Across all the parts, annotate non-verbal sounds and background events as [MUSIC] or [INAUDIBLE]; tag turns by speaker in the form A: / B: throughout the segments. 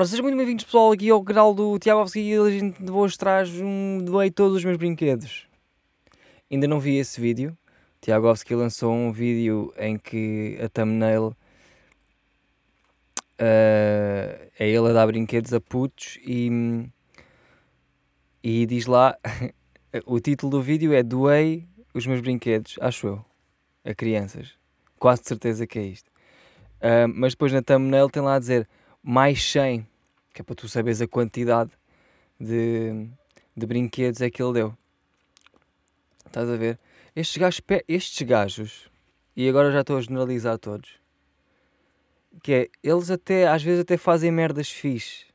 A: Ora, sejam muito bem-vindos, pessoal, aqui ao canal do Tiago Alves e a gente vou traz um doei todos os meus brinquedos. Ainda não vi esse vídeo. Tiago Alves lançou um vídeo em que a thumbnail uh, é ele a dar brinquedos a putos e, e diz lá [LAUGHS] o título do vídeo é Doei os meus brinquedos, acho eu, a crianças. Quase de certeza que é isto. Uh, mas depois na thumbnail tem lá a dizer mais 100, que é para tu saberes a quantidade de, de brinquedos é que ele deu. Estás a ver? Estes gajos, estes gajos, e agora já estou a generalizar todos, que é, eles até, às vezes até fazem merdas fixe.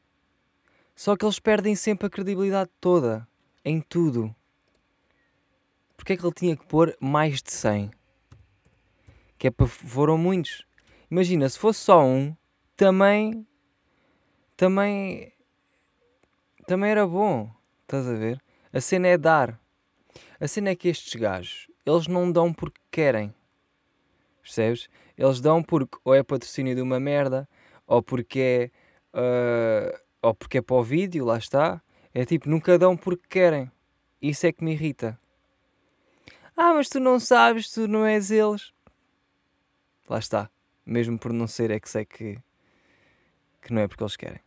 A: Só que eles perdem sempre a credibilidade toda, em tudo. Porque é que ele tinha que pôr mais de 100? Que é para, foram muitos. Imagina, se fosse só um, também também também era bom. Estás a ver? A cena é dar. A cena é que estes gajos, eles não dão porque querem. Percebes? Eles dão porque ou é patrocínio de uma merda, ou porque é, uh, ou porque é para o vídeo, lá está. É tipo, nunca dão porque querem. Isso é que me irrita. Ah, mas tu não sabes, tu não és eles. Lá está. Mesmo por não ser, é que sei que, que não é porque eles querem.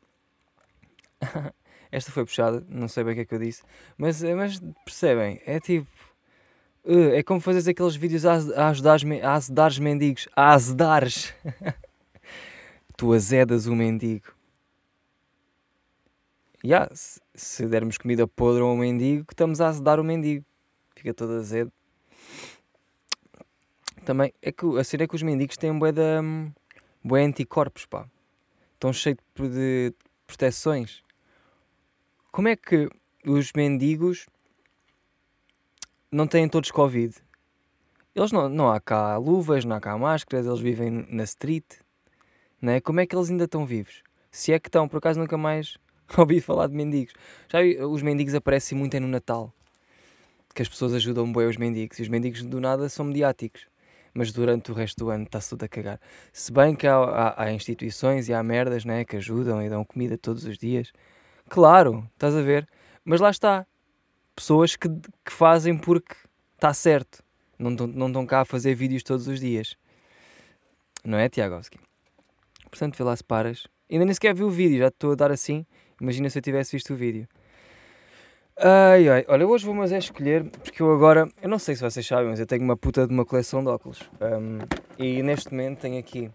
A: [LAUGHS] Esta foi puxada, não sei bem o que é que eu disse, mas, eh, mas percebem? É tipo. Uh, é como fazeres aqueles vídeos a, a ajudar azedares mendigos. A azedares! [LAUGHS] tu azedas o mendigo. Yeah, se, se dermos comida podre a um mendigo, estamos a azedar o mendigo. Fica todo azedo. Também é que a cena é que os mendigos têm bué, de, um, bué anticorpos, pá. Estão cheios de proteções. Como é que os mendigos não têm todos Covid? Eles não, não há cá luvas, não há cá máscaras, eles vivem na street. Não é? Como é que eles ainda estão vivos? Se é que estão, por acaso nunca mais [LAUGHS] ouvi falar de mendigos. Já os mendigos aparecem muito é no Natal. Que as pessoas ajudam bem os mendigos. E os mendigos do nada são mediáticos. Mas durante o resto do ano está-se tudo a cagar. Se bem que há, há, há instituições e há merdas né, que ajudam e dão comida todos os dias. Claro, estás a ver? Mas lá está. Pessoas que, que fazem porque está certo. Não, não estão cá a fazer vídeos todos os dias. Não é, Tiagovski? Portanto, vê lá se paras. Ainda nem sequer vi o vídeo, já estou a dar assim. Imagina se eu tivesse visto o vídeo. Ai ai, olha, hoje vou mas é escolher, porque eu agora, eu não sei se vocês sabem, mas eu tenho uma puta de uma coleção de óculos. Um, e neste momento tenho aqui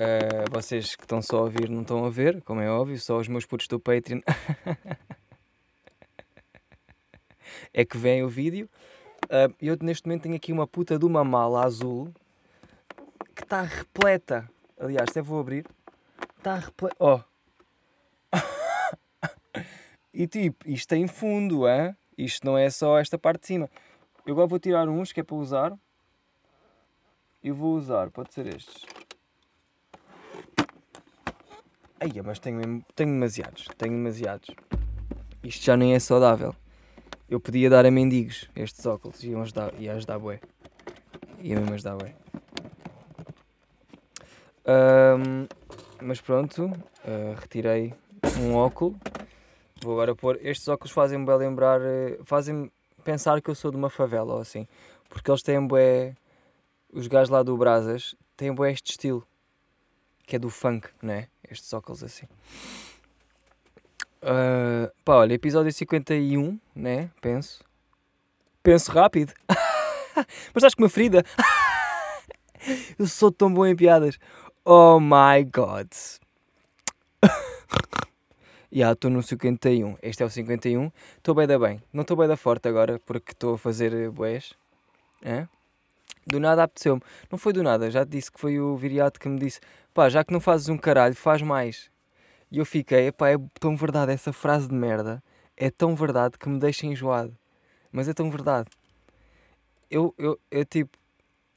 A: Uh, vocês que estão só a ouvir não estão a ver, como é óbvio, só os meus putos do Patreon [LAUGHS] é que vem o vídeo. Uh, eu neste momento tenho aqui uma puta de uma mala azul que está repleta. Aliás, até vou abrir. Está repleta. Oh! E tipo, isto tem fundo, hein? isto não é só esta parte de cima. Eu agora vou tirar uns que é para usar. E vou usar, pode ser estes. Ai, mas tenho, tenho demasiados, tenho demasiados. Isto já nem é saudável. Eu podia dar a mendigos estes óculos, iam ajudar, ia ajudar bué. Ia mesmo ajudar bué. Um, mas pronto, uh, retirei um óculo. Vou agora pôr. Estes óculos fazem-me bem lembrar, uh, fazem-me pensar que eu sou de uma favela ou assim. Porque eles têm bué. Os gajos lá do Brasas têm bué este estilo que é do funk, não é? Estes óculos assim. Uh, pá, olha, episódio 51, né? Penso. Penso rápido. [LAUGHS] Mas estás com uma ferida? [LAUGHS] Eu sou tão bom em piadas. Oh my god. Yeah, estou no 51. Este é o 51. Estou bem da bem. Não estou bem da forte agora porque estou a fazer boés. É? Do nada apeteceu-me. Não foi do nada, já te disse que foi o Viriato que me disse: pá, já que não fazes um caralho, faz mais. E eu fiquei, pá, é tão verdade essa frase de merda, é tão verdade que me deixa enjoado. Mas é tão verdade. Eu, eu, eu tipo,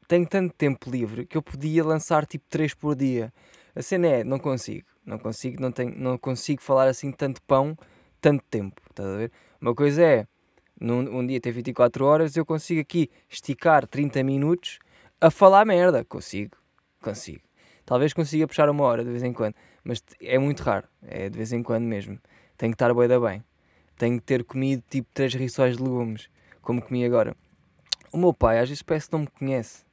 A: tenho tanto tempo livre que eu podia lançar tipo 3 por dia. A cena é, não consigo, não consigo, não, tenho, não consigo falar assim tanto pão, tanto tempo, estás a ver? Uma coisa é, num um dia tem 24 horas, eu consigo aqui esticar 30 minutos a falar merda. Consigo, consigo. Talvez consiga puxar uma hora de vez em quando. Mas é muito raro, é de vez em quando mesmo. Tenho que estar bem da bem. Tenho que ter comido tipo três rissóis de legumes, como comi agora. O meu pai às vezes parece que não me conhece.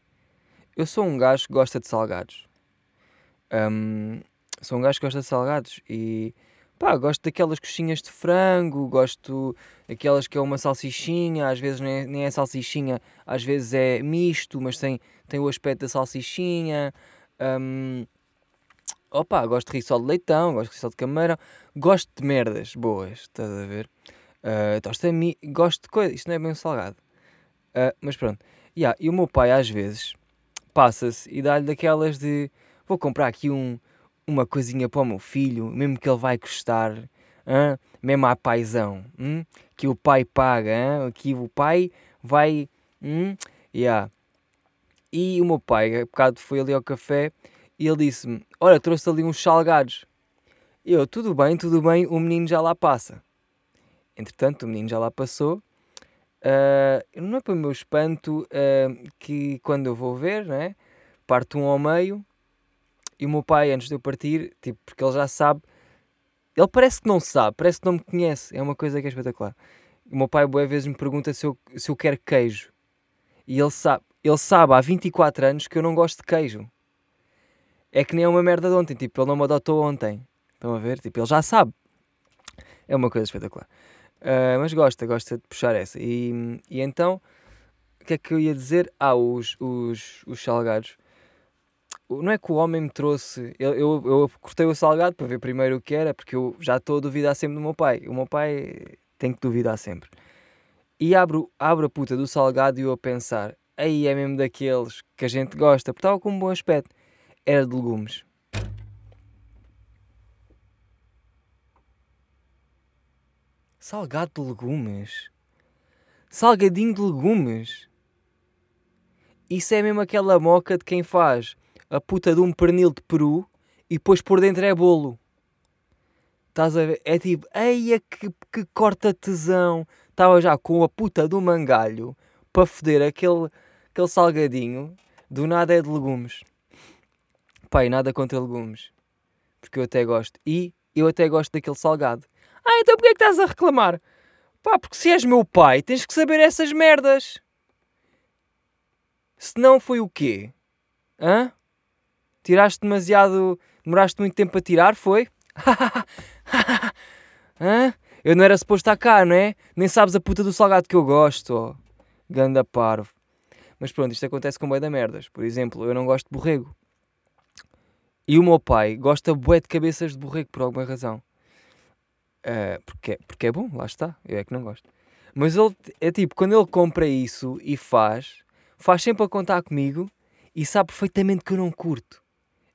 A: Eu sou um gajo que gosta de salgados. Um, sou um gajo que gosta de salgados e pá, gosto daquelas coxinhas de frango, gosto daquelas que é uma salsichinha, às vezes nem é, nem é salsichinha, às vezes é misto, mas tem, tem o aspecto da salsichinha. Um, opa, gosto de rissol de leitão, gosto de rissol de camarão, gosto de merdas boas, estás a ver? Uh, mi gosto de coisas, isto não é bem salgado. Uh, mas pronto, yeah, e o meu pai às vezes passa-se e dá-lhe daquelas de vou comprar aqui um, uma coisinha para o meu filho, mesmo que ele vai custar, hein? mesmo a paisão, hein? que o pai paga, hein? que o pai vai. Hein? Yeah. E o meu pai, há bocado foi ali ao café e ele disse-me: Olha, trouxe ali uns salgados. Eu, tudo bem, tudo bem, o menino já lá passa. Entretanto, o menino já lá passou. Uh, não é para o meu espanto uh, que quando eu vou ver, né, parto um ao meio e o meu pai, antes de eu partir, tipo, porque ele já sabe, ele parece que não sabe, parece que não me conhece, é uma coisa que é espetacular. O meu pai, boas vezes, me pergunta se eu, se eu quero queijo e ele sabe, ele sabe há 24 anos que eu não gosto de queijo. É que nem é uma merda de ontem, tipo, ele não me adotou ontem. Estão a ver? Tipo, ele já sabe. É uma coisa espetacular. Uh, mas gosta, gosta de puxar essa. E, e então, o que é que eu ia dizer? Ah, os, os, os salgados. Não é que o homem me trouxe. Eu, eu, eu cortei o salgado para ver primeiro o que era, porque eu já estou a duvidar sempre do meu pai. O meu pai tem que duvidar sempre. E abro, abro a puta do salgado e eu a pensar: aí é mesmo daqueles que a gente gosta, porque estava com um bom aspecto. Era de legumes. Salgado de legumes. Salgadinho de legumes. Isso é mesmo aquela moca de quem faz a puta de um pernil de peru e depois por dentro é bolo. Estás a ver? É tipo, eia que, que corta tesão. Estava já com a puta do mangalho para foder aquele, aquele salgadinho. Do nada é de legumes. Pai, nada contra legumes. Porque eu até gosto. E eu até gosto daquele salgado. Ah, então porquê é que estás a reclamar? Pá, porque se és meu pai, tens que saber essas merdas. Se não foi o quê? Hã? Tiraste demasiado. Demoraste muito tempo a tirar, foi? [LAUGHS] Hã? Eu não era suposto estar cá, não é? Nem sabes a puta do salgado que eu gosto, oh. Ganda parvo. Mas pronto, isto acontece com boi da merdas. Por exemplo, eu não gosto de borrego. E o meu pai gosta bué de cabeças de borrego por alguma razão. Uh, porque, porque é bom, lá está. Eu é que não gosto. Mas ele é tipo, quando ele compra isso e faz, faz sempre a contar comigo e sabe perfeitamente que eu não curto.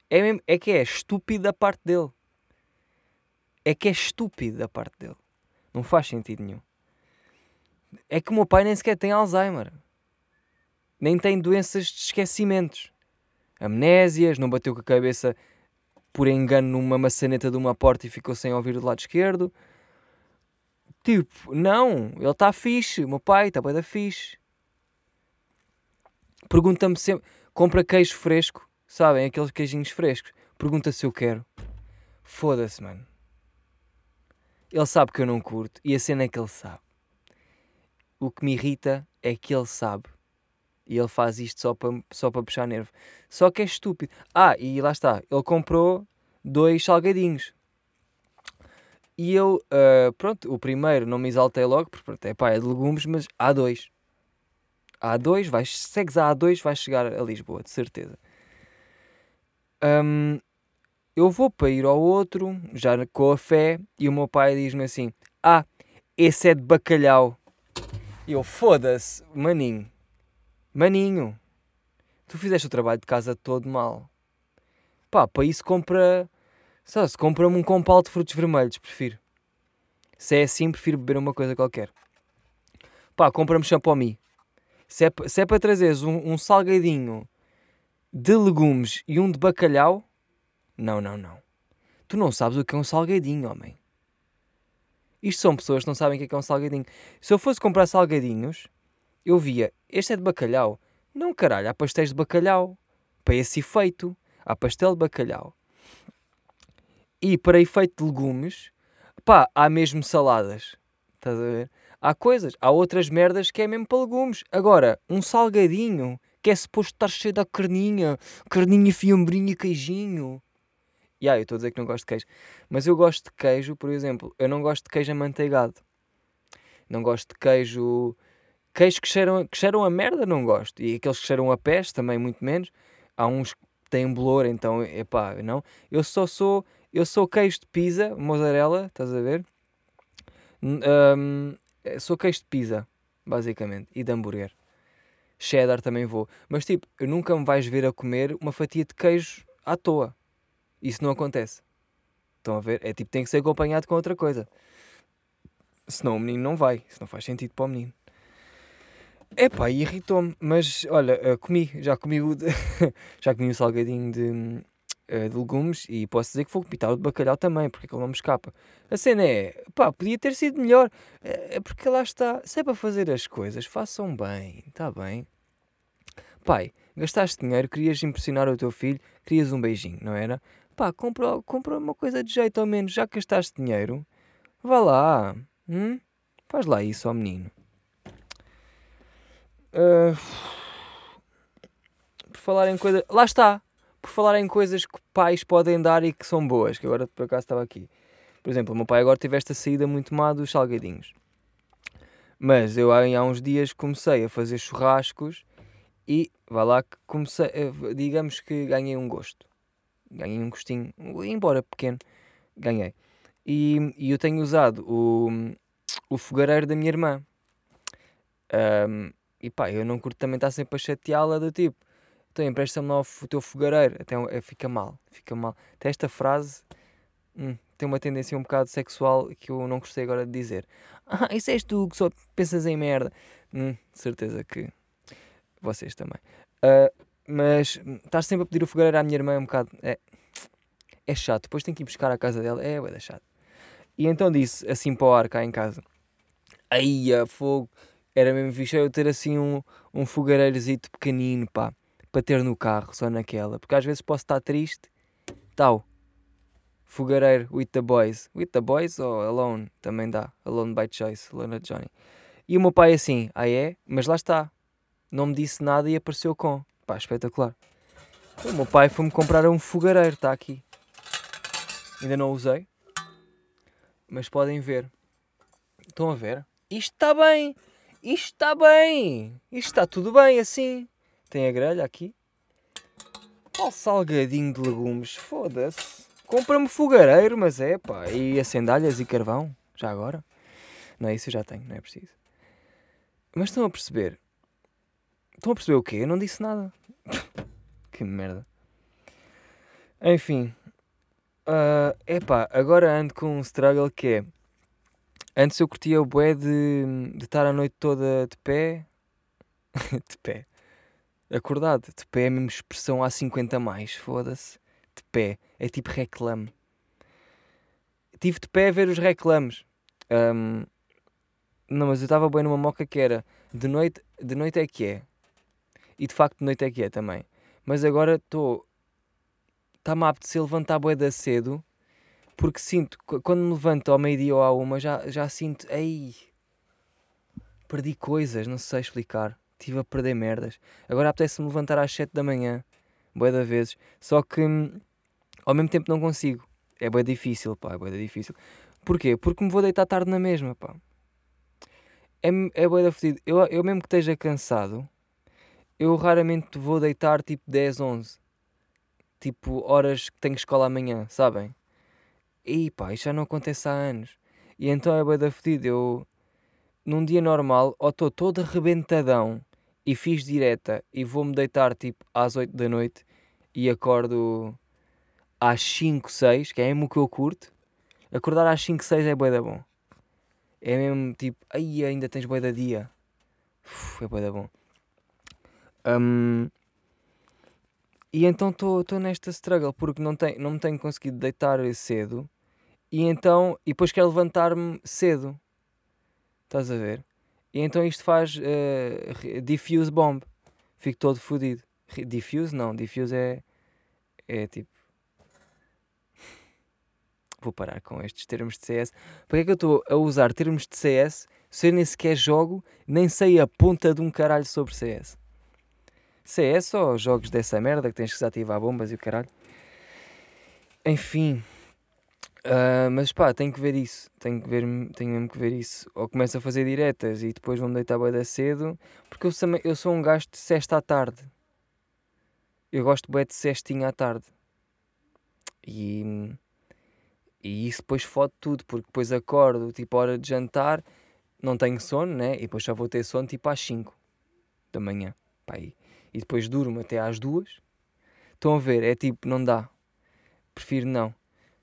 A: É, mesmo, é que é estúpido da parte dele. É que é estúpido da parte dele. Não faz sentido nenhum. É que o meu pai nem sequer tem Alzheimer. Nem tem doenças de esquecimentos. Amnésias, não bateu com a cabeça por engano numa maçaneta de uma porta e ficou sem ouvir do lado esquerdo. Tipo, não, ele está fixe, o meu pai está bem da fixe. Pergunta-me sempre, compra queijo fresco, sabem, aqueles queijinhos frescos. Pergunta se eu quero. Foda-se, mano. Ele sabe que eu não curto e a cena é que ele sabe. O que me irrita é que ele sabe. E ele faz isto só para só para puxar nervo. Só que é estúpido. Ah, e lá está. Ele comprou dois salgadinhos. E eu, uh, pronto, o primeiro não me exaltei logo, porque pronto, é pá, é de legumes, mas há dois. Há dois, vais, segues a A2, vais chegar a Lisboa, de certeza. Um, eu vou para ir ao outro, já com a fé, e o meu pai diz-me assim: Ah, esse é de bacalhau. E eu, foda-se, maninho, maninho, tu fizeste o trabalho de casa todo mal. Pá, para isso compra. Só se compra-me um compal de frutos vermelhos, prefiro. Se é assim, prefiro beber uma coisa qualquer. Pá, compra-me champomi. Se é, se é para trazeres um, um salgadinho de legumes e um de bacalhau, não, não, não. Tu não sabes o que é um salgadinho, homem. Isto são pessoas que não sabem o que é um salgadinho. Se eu fosse comprar salgadinhos, eu via, este é de bacalhau. Não, caralho, há pastéis de bacalhau. Para esse efeito, há pastel de bacalhau. E para efeito de legumes, pá, há mesmo saladas. Estás a ver? Há coisas, há outras merdas que é mesmo para legumes. Agora, um salgadinho que é suposto estar cheio da carninha, carninha, fiambrinha e queijinho. E yeah, eu estou a dizer que não gosto de queijo. Mas eu gosto de queijo, por exemplo, eu não gosto de queijo amanteigado. Não gosto de queijo. Queijos que cheiram, que cheiram a merda, não gosto. E aqueles que cheiram a peste, também muito menos. Há uns que têm bolor, então, epá, não. Eu só sou. Eu sou queijo de pizza, mozzarella, estás a ver? Um, sou queijo de pizza, basicamente, e de hambúrguer. Cheddar também vou. Mas tipo, nunca me vais ver a comer uma fatia de queijo à toa. Isso não acontece. Estão a ver? É tipo, tem que ser acompanhado com outra coisa. Senão o menino não vai. Isso não faz sentido para o menino. Epá, irritou-me. Mas olha, eh, comi. Já comi o, de... [LAUGHS] já comi o salgadinho de, eh, de legumes e posso dizer que vou pitar o de bacalhau também, porque aquele não me escapa. A cena é, pá, podia ter sido melhor. É, é porque lá está. Se é para fazer as coisas, façam bem. Está bem? Pai, gastaste dinheiro, querias impressionar o teu filho, querias um beijinho, não era? Pá, compra, compra uma coisa de jeito ao menos, já gastaste dinheiro, vá lá, hum? faz lá isso ao menino. Uh, por falar em coisas. Lá está! Por falar em coisas que pais podem dar e que são boas, que agora por acaso estava aqui. Por exemplo, o meu pai agora teve esta saída muito má dos salgadinhos. Mas eu há uns dias comecei a fazer churrascos e vá lá que comecei, eh, digamos que ganhei um gosto ganhei um gostinho, embora pequeno, ganhei. E, e eu tenho usado o, o fogareiro da minha irmã. Um, e pá, eu não curto também estar sempre a chateá-la do tipo, então empresta-me lá o teu fogareiro. Até eh, fica mal, fica mal. Até esta frase hum, tem uma tendência um bocado sexual que eu não gostei agora de dizer. [LAUGHS] Ah, isso és tu que só pensas em merda. Hum, certeza que vocês também. Uh, mas estar sempre a pedir o fogareiro à minha irmã é um bocado. É, é chato. Depois tenho que ir buscar a casa dela. É, é chato. E então disse assim para o ar cá em casa: Aí, fogo. Era mesmo fixe eu ter assim um, um fogareirozito pequenino, pá. Para ter no carro, só naquela. Porque às vezes posso estar triste. Tal. Fogareiro with the boys. With the boys ou alone? Também dá. Alone by choice. Alone Johnny. E o meu pai assim: Ah, é? Mas lá está. Não me disse nada e apareceu com. Pá, espetacular. O meu pai foi-me comprar um fogareiro, está aqui. Ainda não usei. Mas podem ver. Estão a ver? Isto está bem! Isto está bem! Isto está tudo bem assim. Tem a grelha aqui. Qual salgadinho de legumes? Foda-se. Compra-me fogareiro, mas é pá. E acendalhas e carvão. Já agora? Não, isso eu já tenho, não é preciso. Mas estão a perceber? Estão a perceber o quê? Eu não disse nada. [LAUGHS] que merda. Enfim. Uh, epá, agora ando com um struggle que é. Antes eu curtia o bué de, de estar a noite toda de pé. [LAUGHS] de pé. Acordado. De pé é a mesma expressão há 50 mais. Foda-se. De pé. É tipo reclame. Tive de pé a ver os reclames. Um, não, mas eu estava bem numa moca que era. De noite, de noite é que é e de facto de noite é que é também. Mas agora estou. Está-me a apetecer levantar bué da cedo, porque sinto, quando me levanto ao meio-dia ou à uma, já, já sinto, ei, perdi coisas, não sei explicar. Estive a perder merdas. Agora apetece-me levantar às 7 da manhã, bué da vezes, só que ao mesmo tempo não consigo. É bué difícil, pá, é bué difícil. Porquê? Porque me vou deitar tarde na mesma, pá. É, é bué da fodido. Eu, eu mesmo que esteja cansado, eu raramente vou deitar tipo 10, 11. Tipo, horas que tenho escola amanhã, sabem? E pá, isto já não acontece há anos. E então é bem da fedida. Eu, num dia normal, ou estou todo arrebentadão e fiz direta e vou-me deitar tipo às 8 da noite e acordo às 5, 6, que é mesmo o que eu curto. Acordar às 5, 6 é bué da bom. É mesmo tipo, aí ainda tens bué da dia. Uf, é bué da bom. Um, e então estou nesta struggle porque não, tem, não me tenho conseguido deitar cedo e então e depois quero levantar-me cedo. Estás a ver? E então isto faz uh, diffuse bomb. Fico todo fodido. Diffuse não, diffuse é, é tipo. [LAUGHS] vou parar com estes termos de CS. Para que é que eu estou a usar termos de CS se eu nem sequer jogo, nem sei a ponta de um caralho sobre CS? CS ou jogos dessa merda que tens que desativar bombas e o caralho? Enfim. Uh, mas pá, tenho que ver isso. Tenho, que ver, tenho mesmo que ver isso. Ou começo a fazer diretas e depois vou-me deitar bem cedo. Porque eu, eu sou um gajo de sexta à tarde. Eu gosto bem de cestinha à tarde. E, e isso depois fode tudo, porque depois acordo, tipo, hora de jantar, não tenho sono, né? E depois já vou ter sono tipo às 5 da manhã. Pá, e, e depois durmo até às 2. Estão a ver? É tipo, não dá. Prefiro não.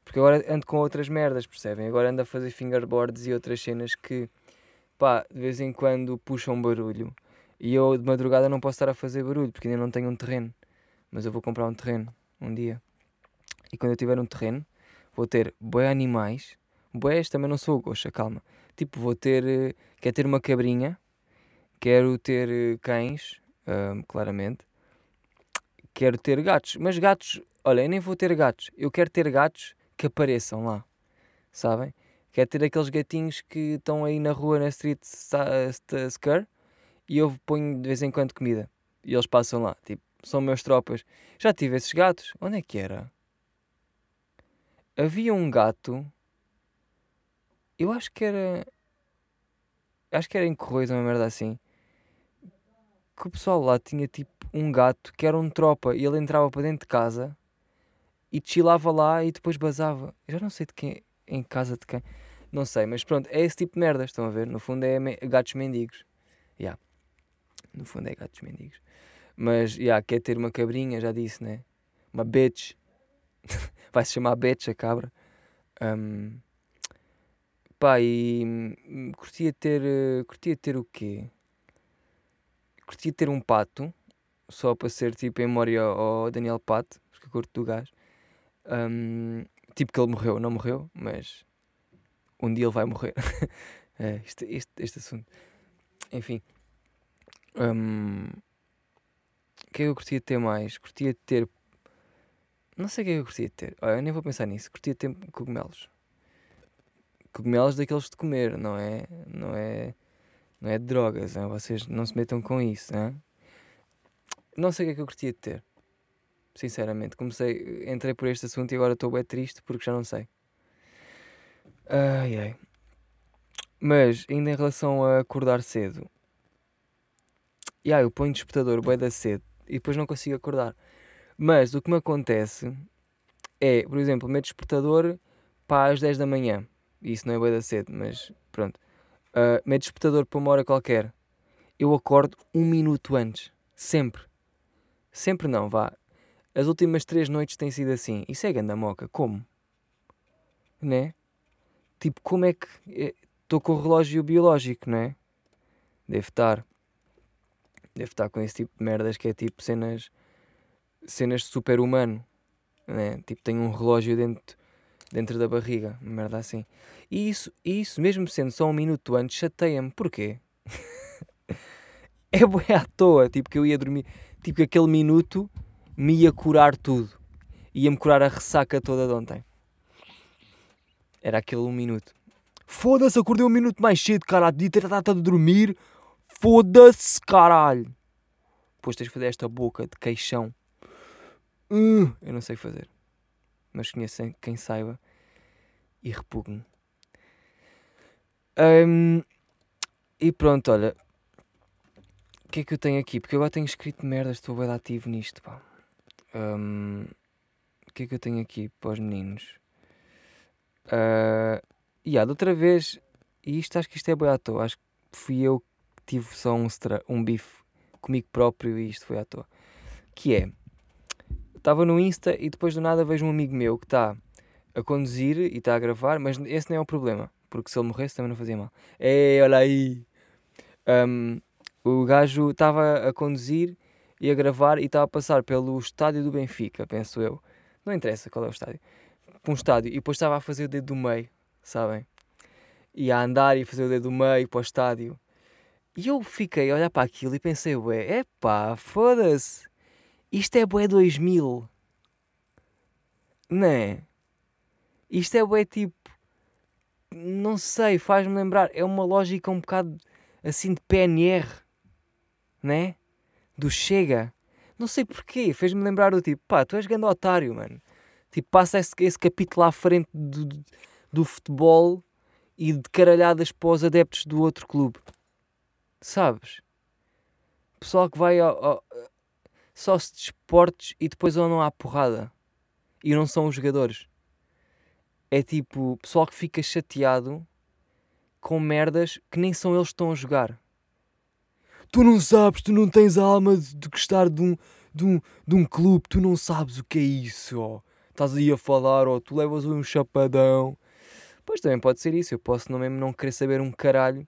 A: Porque agora ando com outras merdas, percebem? Agora ando a fazer fingerboards e outras cenas que, pá, de vez em quando puxam barulho. E eu de madrugada não posso estar a fazer barulho porque ainda não tenho um terreno. Mas eu vou comprar um terreno um dia. E quando eu tiver um terreno, vou ter boi animais. Boés também não sou goxa, calma. Tipo, vou ter. Eh, quero ter uma cabrinha. Quero ter eh, cães, claramente. Quero ter gatos. Mas gatos, olha, eu nem vou ter gatos. Eu quero ter gatos que apareçam lá. Sabem? Quero ter aqueles gatinhos que estão aí na rua, na Street Scare. E eu ponho de vez em quando comida. E eles passam lá. Tipo, são meus tropas. Já tive esses gatos. Onde é que era? Havia um gato. Eu acho que era. Acho que era em Correios, uma merda assim. Que o pessoal lá tinha tipo um gato que era um tropa e ele entrava para dentro de casa e chilava lá e depois basava. Já não sei de quem. Em casa de quem. Não sei, mas pronto, é esse tipo de merda, estão a ver? No fundo é me gatos mendigos. Yeah. No fundo é gatos mendigos. Mas, yeah, quer ter uma cabrinha, já disse, né? Uma bitch. [LAUGHS] Vai se chamar bitch a cabra. Um, pá, e hum, curtia ter. Uh, curtia ter o quê? Curtia ter um pato, só para ser tipo em memória ao Daniel Pato, porque eu curto do gajo. Um, tipo que ele morreu, não morreu, mas um dia ele vai morrer. [LAUGHS] é, este, este, este assunto. Enfim. Um, o que é que eu curtia ter mais? Curtia ter. Não sei o que é que eu curtia ter. Olha, eu nem vou pensar nisso. Curtia ter cogumelos. Cogumelos daqueles de comer, não é? Não é. Não é de drogas, não? vocês não se metam com isso. Não, não sei o que é que eu curtia de ter. Sinceramente, comecei, entrei por este assunto e agora estou bem triste porque já não sei. Ai ai. Mas, ainda em relação a acordar cedo, yeah, eu ponho despertador bem da cedo e depois não consigo acordar. Mas o que me acontece é, por exemplo, o despertador para às 10 da manhã. Isso não é bem da cedo, mas pronto. Uh, despertador para uma hora qualquer. Eu acordo um minuto antes. Sempre. Sempre não, vá. As últimas três noites têm sido assim. Isso é ganda moca. Como? Né? Tipo, como é que. Estou com o relógio biológico, não é? Deve estar. Deve estar com esse tipo de merdas que é tipo cenas. cenas de super-humano. Né? Tipo, tem um relógio dentro, dentro da barriga. Uma merda assim. E isso, isso, mesmo sendo só um minuto antes, chateia-me. Porquê? [LAUGHS] é bué à toa. Tipo, que eu ia dormir. Tipo, que aquele minuto me ia curar tudo. Ia-me curar a ressaca toda de ontem. Era aquele um minuto. Foda-se, acordei um minuto mais cedo, caralho. Podia ter estado a dormir. Foda-se, caralho. Depois tens de fazer esta boca de queixão. Uh, eu não sei fazer. Mas conheço quem saiba. E repugno. Um, e pronto, olha. O que é que eu tenho aqui? Porque eu agora tenho escrito merda. Estou bem ativo nisto, pá. Um, o que é que eu tenho aqui para os meninos? Uh, e yeah, de outra vez, e isto acho que isto é boi à toa. Acho que fui eu tive só um, um bife comigo próprio e isto foi à toa. Que é, estava no Insta e depois do nada vejo um amigo meu que está a conduzir e está a gravar, mas esse não é o problema, porque se ele morresse também não fazia mal. Ei, olha aí! Um, o gajo estava a conduzir e a gravar e estava a passar pelo estádio do Benfica, penso eu. Não interessa qual é o estádio. Um estádio e depois estava a fazer o dedo do meio, sabem? E a andar e fazer o dedo do meio para o estádio. E eu fiquei a olhar para aquilo e pensei, ué, epá, foda-se. Isto é bué 2000. Não é? Isto é bué tipo. Não sei, faz-me lembrar. É uma lógica um bocado assim de PNR, né? Do Chega. Não sei porquê, fez-me lembrar do tipo, pá, tu és grande otário, mano. Tipo, passa esse, esse capítulo à frente do, do, do futebol e de caralhadas para os adeptos do outro clube. Sabes? Pessoal que vai ao, ao, só se desportos e depois andam à porrada. E não são os jogadores. É tipo, pessoal que fica chateado com merdas que nem são eles que estão a jogar. Tu não sabes, tu não tens a alma de gostar de um, de um, de um clube, tu não sabes o que é isso, ó. Estás aí a falar, ó, tu levas um chapadão. Pois também pode ser isso, eu posso não mesmo não querer saber um caralho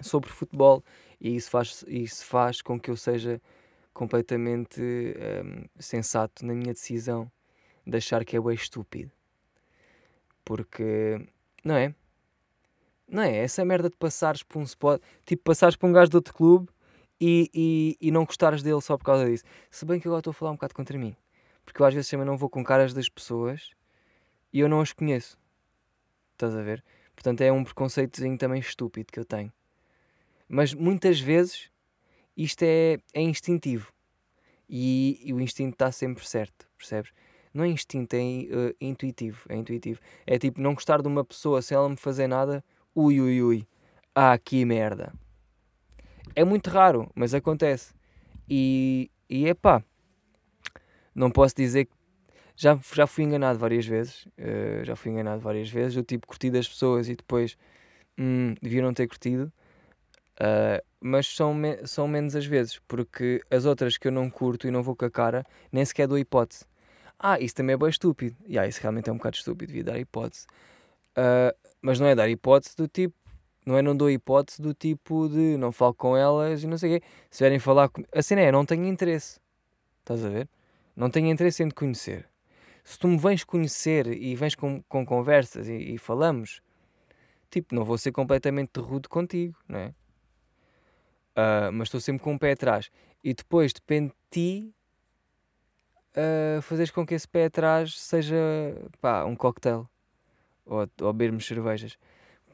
A: sobre futebol e isso faz, isso faz com que eu seja completamente um, sensato na minha decisão de achar que é bem estúpido. Porque, não é? Não é? Essa merda de passares por um spot, tipo, passares por um gajo de outro clube e, e, e não gostares dele só por causa disso. Se bem que agora estou a falar um bocado contra mim. Porque eu às vezes também não vou com caras das pessoas e eu não as conheço. Estás a ver? Portanto, é um preconceitozinho também estúpido que eu tenho. Mas muitas vezes isto é, é instintivo. E, e o instinto está sempre certo, percebes? Não é instinto, é uh, intuitivo. É intuitivo. É tipo não gostar de uma pessoa sem ela me fazer nada. Ui, ui, ui. Ah, aqui merda. É muito raro, mas acontece. E, e é pá. Não posso dizer que. Já, já fui enganado várias vezes. Uh, já fui enganado várias vezes. Eu tipo curti das pessoas e depois hum, deviam não ter curtido. Uh, mas são, me são menos as vezes, porque as outras que eu não curto e não vou com a cara, nem sequer dou hipótese. Ah, isso também é bem estúpido. E yeah, isso realmente é um bocado estúpido, devia dar hipótese. Uh, mas não é dar hipótese do tipo, não é não dou hipótese do tipo de não falo com elas e não sei o quê. Se vierem falar comigo, assim é, não tenho interesse. Estás a ver? Não tenho interesse em te conhecer. Se tu me vens conhecer e vens com, com conversas e, e falamos, tipo, não vou ser completamente rude contigo, não é? Uh, mas estou sempre com o pé atrás. E depois depende de ti uh, fazeres com que esse pé atrás seja pá, um cocktail ou, ou bebermos cervejas.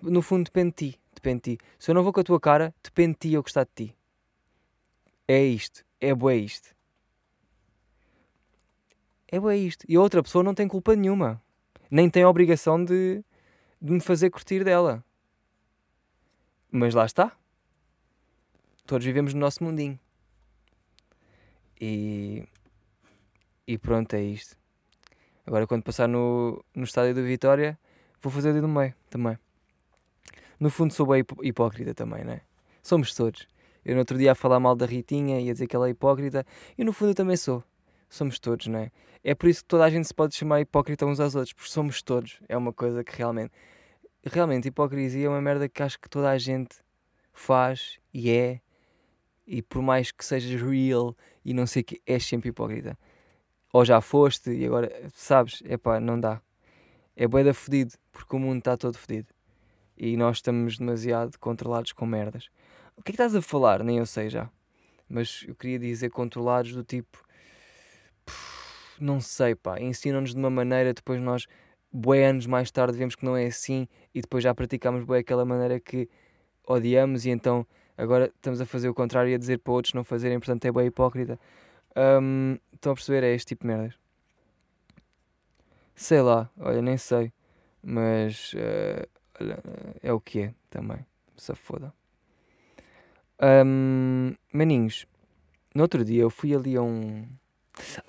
A: No fundo depende de ti. Depende de ti. Se eu não vou com a tua cara, depende de ti eu gostar de ti. É isto. É bué isto. É bué isto. E a outra pessoa não tem culpa nenhuma. Nem tem a obrigação de, de me fazer curtir dela. Mas lá está todos vivemos no nosso mundinho. E, e pronto, é isto. Agora, quando passar no, no estádio do Vitória, vou fazer ali no meio também. No fundo, sou bem hipócrita também, não é? Somos todos. Eu no outro dia a falar mal da Ritinha e a dizer que ela é hipócrita, e no fundo eu também sou. Somos todos, não é? É por isso que toda a gente se pode chamar hipócrita uns aos outros, porque somos todos. É uma coisa que realmente. Realmente, hipocrisia é uma merda que acho que toda a gente faz e é e por mais que sejas real e não sei que és sempre hipócrita. Ou já foste e agora, sabes, é pá, não dá. É boeda fedido, porque o mundo está todo fedido. E nós estamos demasiado controlados com merdas. O que é que estás a falar? Nem eu sei já. Mas eu queria dizer controlados do tipo. Não sei, pá. Ensinam-nos de uma maneira, depois nós, bué anos mais tarde, vemos que não é assim e depois já praticamos bué aquela maneira que odiamos e então Agora estamos a fazer o contrário e a dizer para outros não fazerem, portanto é bem hipócrita. Um, estão a perceber? É este tipo de merdas. Sei lá, olha, nem sei. Mas uh, olha, é o que é também. Se foda. Um, maninhos, no outro dia eu fui ali a um.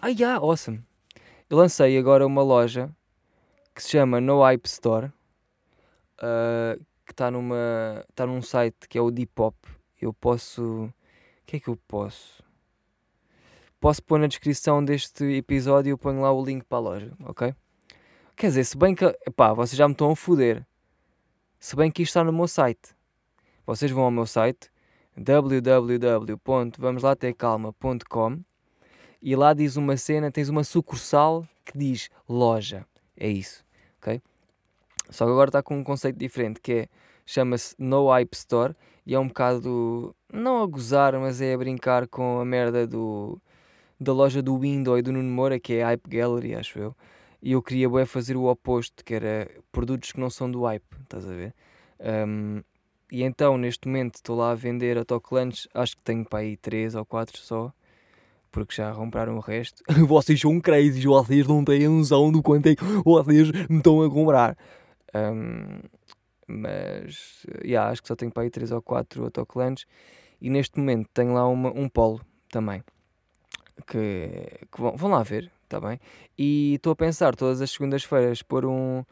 A: Ah, yeah, awesome! Eu lancei agora uma loja que se chama No Hype Store, uh, que está numa está num site que é o Depop eu posso. O que é que eu posso? Posso pôr na descrição deste episódio, ponho lá o link para a loja, ok? Quer dizer, se bem que. Pá, vocês já me estão a foder. Se bem que isto está no meu site. Vocês vão ao meu site www.vamoslatecalma.com e lá diz uma cena, tens uma sucursal que diz loja. É isso, ok? Só que agora está com um conceito diferente que é chama-se No Hype Store e é um bocado, não a gozar, mas é a brincar com a merda do, da loja do Windows e do Nuno Moura, que é a Hype Gallery, acho eu. e eu queria bué, fazer o oposto, que era produtos que não são do hype, estás a ver? Um, e então, neste momento, estou lá a vender autocolantes, acho que tenho para aí 3 ou 4 só, porque já compraram o resto. [LAUGHS] vocês são crazy, vocês não têm noção do quanto é que vocês me estão a comprar. Um, mas, yeah, acho que só tenho para aí 3 ou 4 autocolantes. E neste momento tenho lá uma, um polo também. Que, que vão, vão, lá ver, está bem? E estou a pensar todas as segundas-feiras pôr um,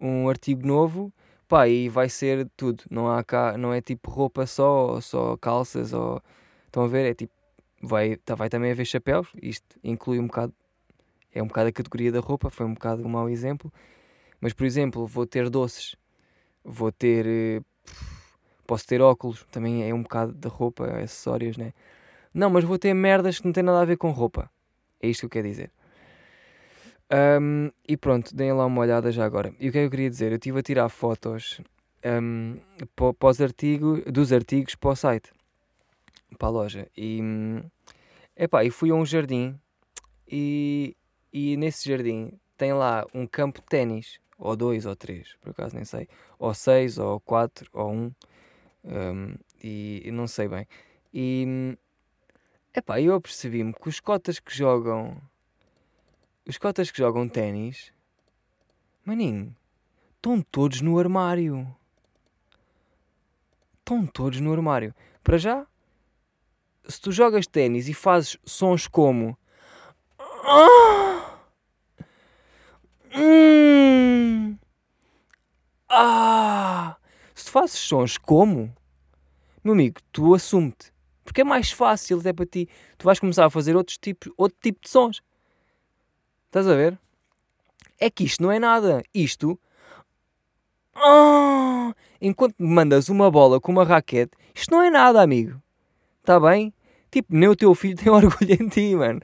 A: um artigo novo. Pá, e vai ser tudo. Não, há cá, não é tipo roupa só, ou só calças, ou... Estão a ver? É tipo vai, tá, vai também haver chapéus, isto inclui um bocado, é um bocado a categoria da roupa, foi um bocado um mau exemplo, mas por exemplo, vou ter doces, vou ter, eh, posso ter óculos, também é um bocado da roupa, acessórios, né? Não, mas vou ter merdas que não têm nada a ver com roupa, é isto que eu quero dizer. Um, e pronto, deem lá uma olhada já agora. E o que é que eu queria dizer? Eu estive a tirar fotos um, para os artigos, dos artigos para o site para a loja. E, epá, e fui a um jardim e, e nesse jardim tem lá um campo de ténis, ou dois ou três, por acaso nem sei, ou seis, ou quatro, ou um, um e, e, não sei bem. E epá, eu percebi-me que os cotas que jogam, os cotas que jogam ténis, maninho, estão todos no armário. Estão todos no armário. Para já, se tu jogas ténis e fazes sons como. Ah, hum, ah, se tu fazes sons como. Meu amigo, tu assume-te. Porque é mais fácil até para ti. Tu vais começar a fazer outros tipos, outro tipo de sons. Estás a ver? É que isto não é nada. Isto. Ah, enquanto mandas uma bola com uma raquete, isto não é nada, amigo. Está bem? Tipo, nem o teu filho tem [LAUGHS] orgulho em ti, mano.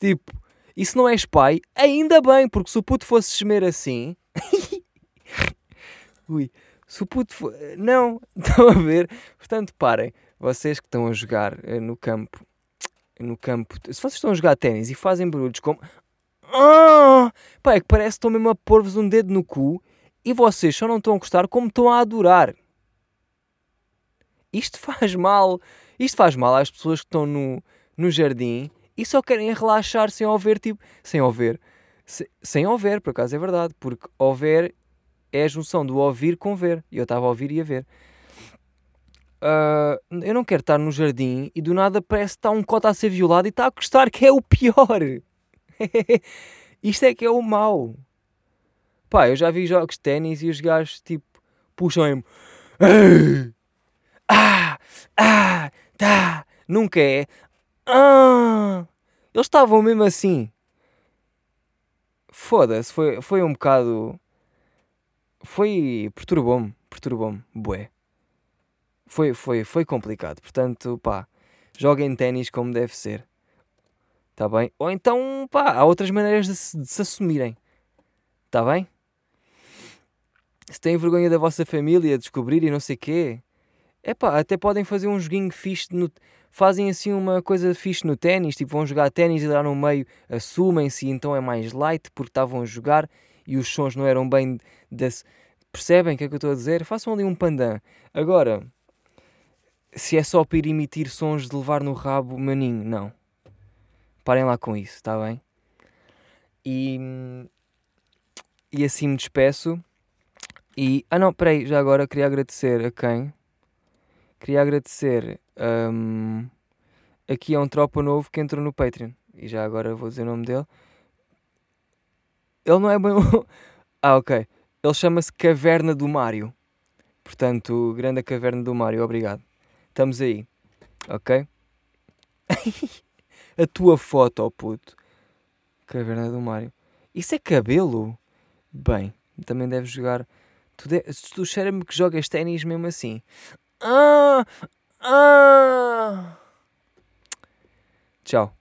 A: Tipo, e se não és pai, ainda bem, porque se o puto fosse gemer assim. [LAUGHS] Ui, se o puto for... Não, [LAUGHS] estão a ver? Portanto, parem, vocês que estão a jogar eh, no campo, no campo, se vocês estão a jogar ténis e fazem barulhos como. Ah! Pá, é que parece que estão mesmo a pôr-vos um dedo no cu e vocês só não estão a gostar como estão a adorar. Isto [LAUGHS] faz mal. Isto faz mal às pessoas que estão no, no jardim e só querem relaxar sem ouvir, tipo, sem ouvir. Se, sem ouvir, por acaso é verdade, porque ouvir é a junção do ouvir com ver. E eu estava a ouvir e a ver. Uh, eu não quero estar no jardim e do nada parece que está um cota a ser violado e está a gostar, que é o pior. [LAUGHS] Isto é que é o mau. Pá, eu já vi jogos de ténis e os gajos tipo puxam-me. [COUGHS] Ah! Ah! tá, nunca é. Ah, eles estavam mesmo assim. Foda-se, foi, foi um bocado. Foi. perturbou-me, perturbou-me, bué. Foi, foi, foi complicado. Portanto, pá, joguem ténis como deve ser. Está bem? Ou então, pá, há outras maneiras de se, de se assumirem. Está bem? Se têm vergonha da vossa família, descobrir e não sei quê, Epá, até podem fazer um joguinho fixe, no, fazem assim uma coisa fixe no ténis, tipo vão jogar ténis e lá no meio assumem-se então é mais light porque estavam a jogar e os sons não eram bem desse... Percebem o que é que eu estou a dizer? Façam ali um pandan. Agora, se é só para ir emitir sons de levar no rabo, maninho, não. Parem lá com isso, está bem? E, e assim me despeço. E, ah não, peraí, já agora queria agradecer a quem? Queria agradecer um, aqui a um tropa novo que entrou no Patreon. E já agora vou dizer o nome dele. Ele não é bem. [LAUGHS] ah, ok. Ele chama-se Caverna do Mário. Portanto, grande Caverna do Mário, obrigado. Estamos aí. Ok? [LAUGHS] a tua foto, oh puto. Caverna do Mário. Isso é cabelo? Bem, também deves jogar. Tu, de... tu cheira-me que jogas ténis mesmo assim. Ah! Ah! Tchau.